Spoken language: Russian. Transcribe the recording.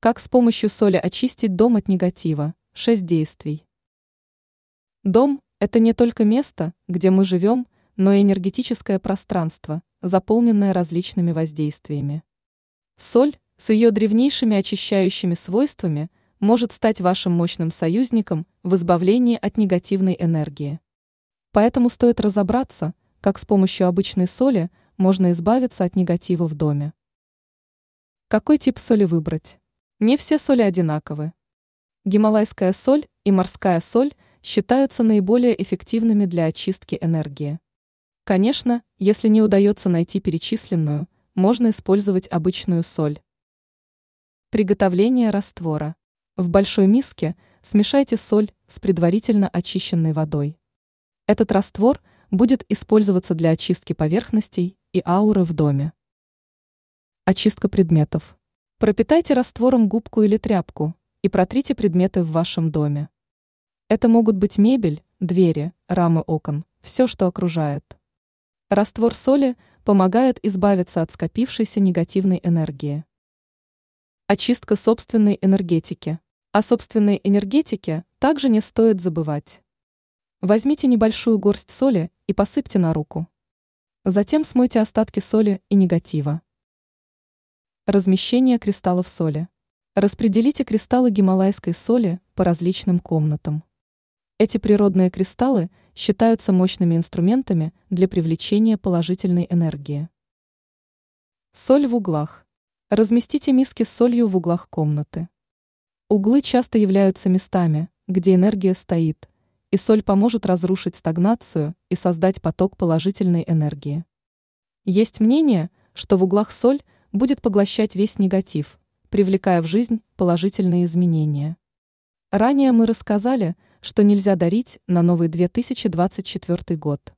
Как с помощью соли очистить дом от негатива? Шесть действий. Дом – это не только место, где мы живем, но и энергетическое пространство, заполненное различными воздействиями. Соль с ее древнейшими очищающими свойствами может стать вашим мощным союзником в избавлении от негативной энергии. Поэтому стоит разобраться, как с помощью обычной соли можно избавиться от негатива в доме. Какой тип соли выбрать? Не все соли одинаковы. Гималайская соль и морская соль считаются наиболее эффективными для очистки энергии. Конечно, если не удается найти перечисленную, можно использовать обычную соль. Приготовление раствора. В большой миске смешайте соль с предварительно очищенной водой. Этот раствор будет использоваться для очистки поверхностей и ауры в доме. Очистка предметов. Пропитайте раствором губку или тряпку и протрите предметы в вашем доме. Это могут быть мебель, двери, рамы окон, все, что окружает. Раствор соли помогает избавиться от скопившейся негативной энергии. Очистка собственной энергетики. О собственной энергетике также не стоит забывать. Возьмите небольшую горсть соли и посыпьте на руку. Затем смойте остатки соли и негатива. Размещение кристаллов соли. Распределите кристаллы гималайской соли по различным комнатам. Эти природные кристаллы считаются мощными инструментами для привлечения положительной энергии. Соль в углах. Разместите миски с солью в углах комнаты. Углы часто являются местами, где энергия стоит, и соль поможет разрушить стагнацию и создать поток положительной энергии. Есть мнение, что в углах соль – будет поглощать весь негатив, привлекая в жизнь положительные изменения. Ранее мы рассказали, что нельзя дарить на новый 2024 год.